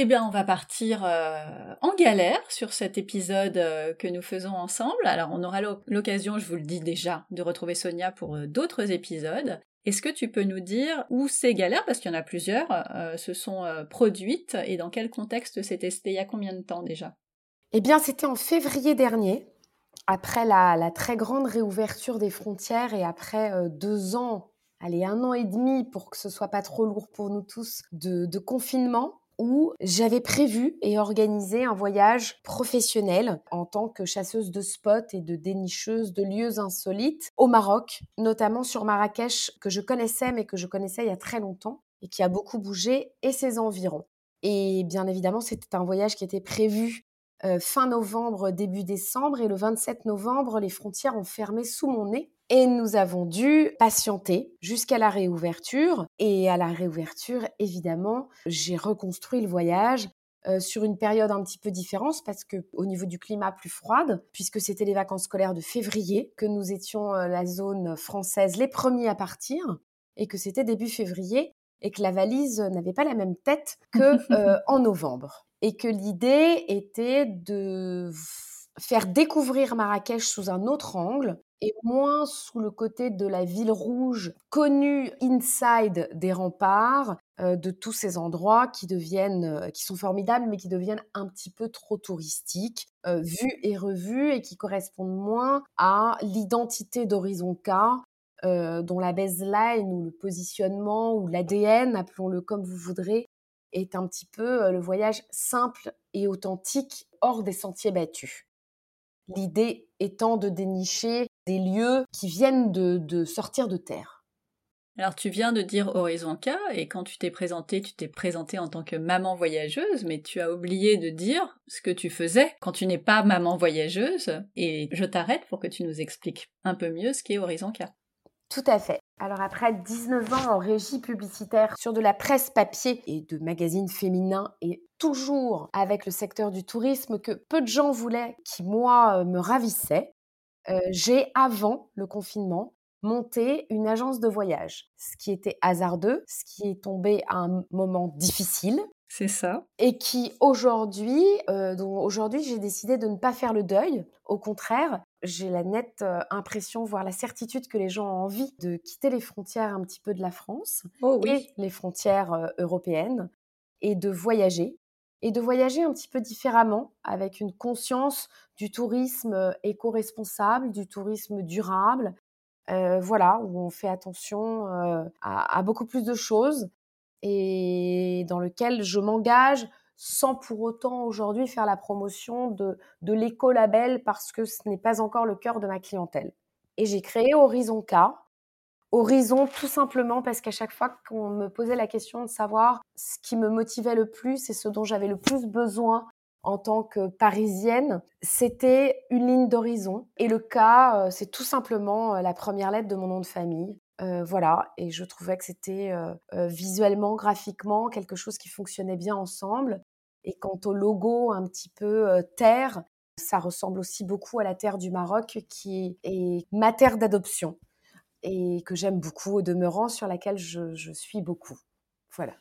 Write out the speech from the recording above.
Eh bien, on va partir euh, en galère sur cet épisode euh, que nous faisons ensemble. Alors, on aura l'occasion, je vous le dis déjà, de retrouver Sonia pour euh, d'autres épisodes. Est-ce que tu peux nous dire où ces galères, parce qu'il y en a plusieurs, se sont produites et dans quel contexte c'était il y a combien de temps déjà? Eh bien, c'était en février dernier, après la, très grande réouverture des frontières et après deux ans, allez, un an et demi pour que ce soit pas trop lourd pour nous tous de confinement où j'avais prévu et organisé un voyage professionnel en tant que chasseuse de spots et de dénicheuse de lieux insolites au Maroc, notamment sur Marrakech que je connaissais mais que je connaissais il y a très longtemps et qui a beaucoup bougé et ses environs. Et bien évidemment, c'était un voyage qui était prévu euh, fin novembre, début décembre, et le 27 novembre, les frontières ont fermé sous mon nez. Et nous avons dû patienter jusqu'à la réouverture. Et à la réouverture, évidemment, j'ai reconstruit le voyage euh, sur une période un petit peu différente parce que au niveau du climat plus froide, puisque c'était les vacances scolaires de février, que nous étions euh, la zone française les premiers à partir et que c'était début février et que la valise n'avait pas la même tête que en novembre et que l'idée était de faire découvrir Marrakech sous un autre angle et moins sous le côté de la ville rouge connue inside des remparts, euh, de tous ces endroits qui deviennent, euh, qui sont formidables, mais qui deviennent un petit peu trop touristiques, euh, vus et revus, et qui correspondent moins à l'identité d'Horizon K, dont la baseline ou le positionnement ou l'ADN, appelons-le comme vous voudrez, est un petit peu le voyage simple et authentique hors des sentiers battus. L'idée étant de dénicher des lieux qui viennent de, sortir de terre. Alors tu viens de dire Horizon K et quand tu t'es présentée, tu t'es présentée en tant que maman voyageuse, mais tu as oublié de dire ce que tu faisais quand tu n'es pas maman voyageuse et je t'arrête pour que tu nous expliques un peu mieux ce qu'est Horizon K. Tout à fait. Alors après 19 ans en régie publicitaire sur de la presse papier et de magazines féminins et toujours avec le secteur du tourisme que peu de gens voulaient, qui moi euh, me ravissait, euh, j'ai avant le confinement monté une agence de voyage, ce qui était hasardeux, ce qui est tombé à un moment difficile c'est ça. Et qui aujourd'hui, euh, aujourd'hui, j'ai décidé de ne pas faire le deuil. Au contraire, j'ai la nette euh, impression, voire la certitude que les gens ont envie de quitter les frontières un petit peu de la France oh et les frontières européennes et de voyager. Et de voyager un petit peu différemment, avec une conscience du tourisme éco-responsable, du tourisme durable, voilà, où on fait attention à, beaucoup plus de choses et dans lequel je m'engage sans pour autant aujourd'hui faire la promotion de, de l'écolabel parce que ce n'est pas encore le cœur de ma clientèle. Et j'ai créé Horizon K. Horizon tout simplement parce qu'à chaque fois qu'on me posait la question de savoir ce qui me motivait le plus et ce dont j'avais le plus besoin en tant que parisienne, c'était une ligne d'horizon. Et le K, euh, c'est tout simplement euh, la première lettre de mon nom de famille. Euh, voilà, et je trouvais que c'était visuellement, graphiquement, quelque chose qui fonctionnait bien ensemble. Et quant au logo un petit peu terre, ça ressemble aussi beaucoup à la terre du Maroc, qui est ma terre d'adoption et que j'aime beaucoup au demeurant, sur laquelle je, suis beaucoup. Voilà.